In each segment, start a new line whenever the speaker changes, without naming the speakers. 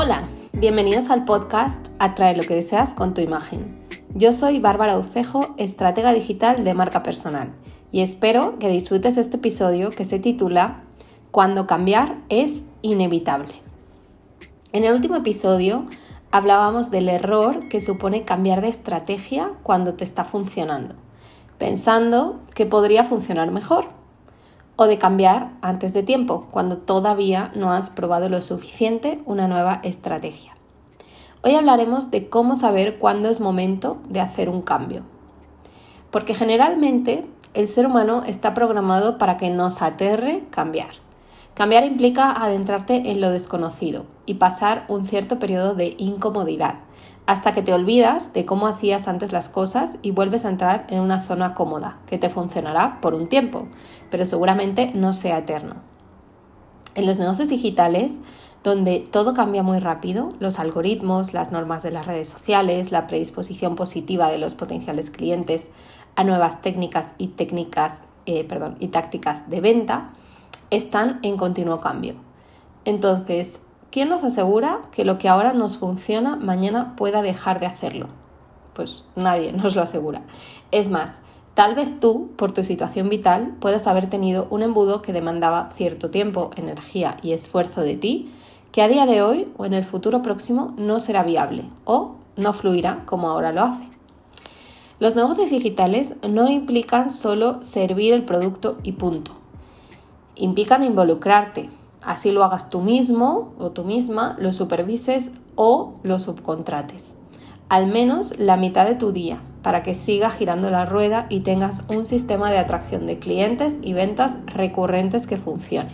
Hola, bienvenidos al podcast Atrae lo que deseas con tu imagen. Yo soy Bárbara Ucejo, estratega digital de marca personal, y espero que disfrutes este episodio que se titula Cuando cambiar es inevitable. En el último episodio hablábamos del error que supone cambiar de estrategia cuando te está funcionando, pensando que podría funcionar mejor o de cambiar antes de tiempo, cuando todavía no has probado lo suficiente una nueva estrategia. Hoy hablaremos de cómo saber cuándo es momento de hacer un cambio. Porque generalmente el ser humano está programado para que nos aterre cambiar. Cambiar implica adentrarte en lo desconocido y pasar un cierto periodo de incomodidad, hasta que te olvidas de cómo hacías antes las cosas y vuelves a entrar en una zona cómoda, que te funcionará por un tiempo, pero seguramente no sea eterno. En los negocios digitales, donde todo cambia muy rápido, los algoritmos, las normas de las redes sociales, la predisposición positiva de los potenciales clientes a nuevas técnicas y técnicas, eh, perdón, y tácticas de venta, están en continuo cambio. Entonces, ¿Quién nos asegura que lo que ahora nos funciona mañana pueda dejar de hacerlo? Pues nadie nos lo asegura. Es más, tal vez tú, por tu situación vital, puedas haber tenido un embudo que demandaba cierto tiempo, energía y esfuerzo de ti, que a día de hoy o en el futuro próximo no será viable o no fluirá como ahora lo hace. Los negocios digitales no implican solo servir el producto y punto. Implican involucrarte, Así lo hagas tú mismo o tú misma, lo supervises o lo subcontrates. Al menos la mitad de tu día para que siga girando la rueda y tengas un sistema de atracción de clientes y ventas recurrentes que funcione.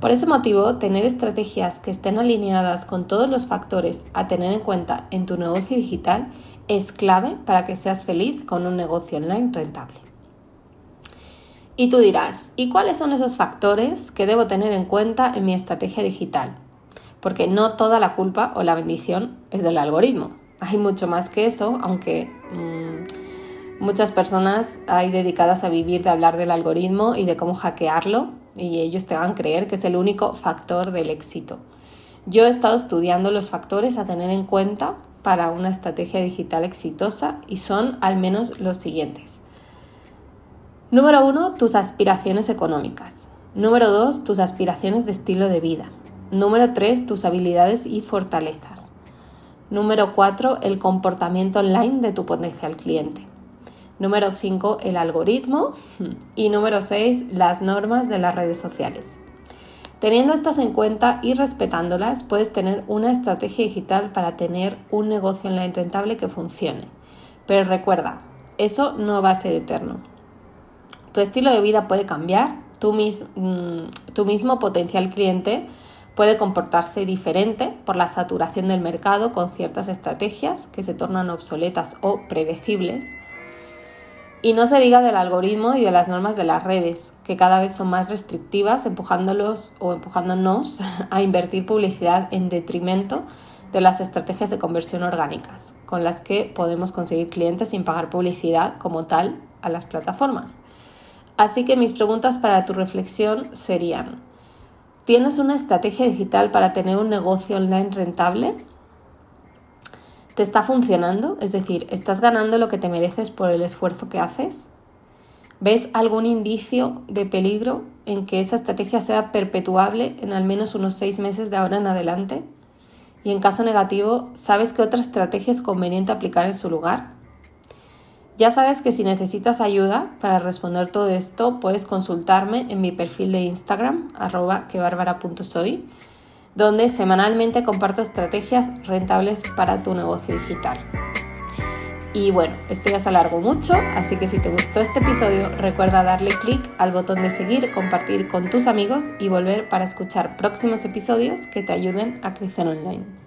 Por ese motivo, tener estrategias que estén alineadas con todos los factores a tener en cuenta en tu negocio digital es clave para que seas feliz con un negocio online rentable. Y tú dirás, ¿y cuáles son esos factores que debo tener en cuenta en mi estrategia digital? Porque no toda la culpa o la bendición es del algoritmo. Hay mucho más que eso, aunque mmm, muchas personas hay dedicadas a vivir de hablar del algoritmo y de cómo hackearlo y ellos te van a creer que es el único factor del éxito. Yo he estado estudiando los factores a tener en cuenta para una estrategia digital exitosa y son al menos los siguientes. Número uno, tus aspiraciones económicas. Número dos, tus aspiraciones de estilo de vida. Número tres, tus habilidades y fortalezas. Número cuatro, el comportamiento online de tu potencial cliente. Número cinco, el algoritmo. Y número seis, las normas de las redes sociales. Teniendo estas en cuenta y respetándolas, puedes tener una estrategia digital para tener un negocio online rentable que funcione. Pero recuerda, eso no va a ser eterno. Tu estilo de vida puede cambiar, tu, mm, tu mismo potencial cliente puede comportarse diferente por la saturación del mercado con ciertas estrategias que se tornan obsoletas o predecibles. Y no se diga del algoritmo y de las normas de las redes, que cada vez son más restrictivas, empujándolos o empujándonos a invertir publicidad en detrimento de las estrategias de conversión orgánicas, con las que podemos conseguir clientes sin pagar publicidad como tal a las plataformas. Así que mis preguntas para tu reflexión serían, ¿tienes una estrategia digital para tener un negocio online rentable? ¿Te está funcionando? Es decir, ¿estás ganando lo que te mereces por el esfuerzo que haces? ¿Ves algún indicio de peligro en que esa estrategia sea perpetuable en al menos unos seis meses de ahora en adelante? Y en caso negativo, ¿sabes qué otra estrategia es conveniente aplicar en su lugar? Ya sabes que si necesitas ayuda para responder todo esto, puedes consultarme en mi perfil de Instagram, arroba quebarbara.soy, donde semanalmente comparto estrategias rentables para tu negocio digital. Y bueno, esto ya se alargó mucho, así que si te gustó este episodio, recuerda darle clic al botón de seguir, compartir con tus amigos y volver para escuchar próximos episodios que te ayuden a crecer online.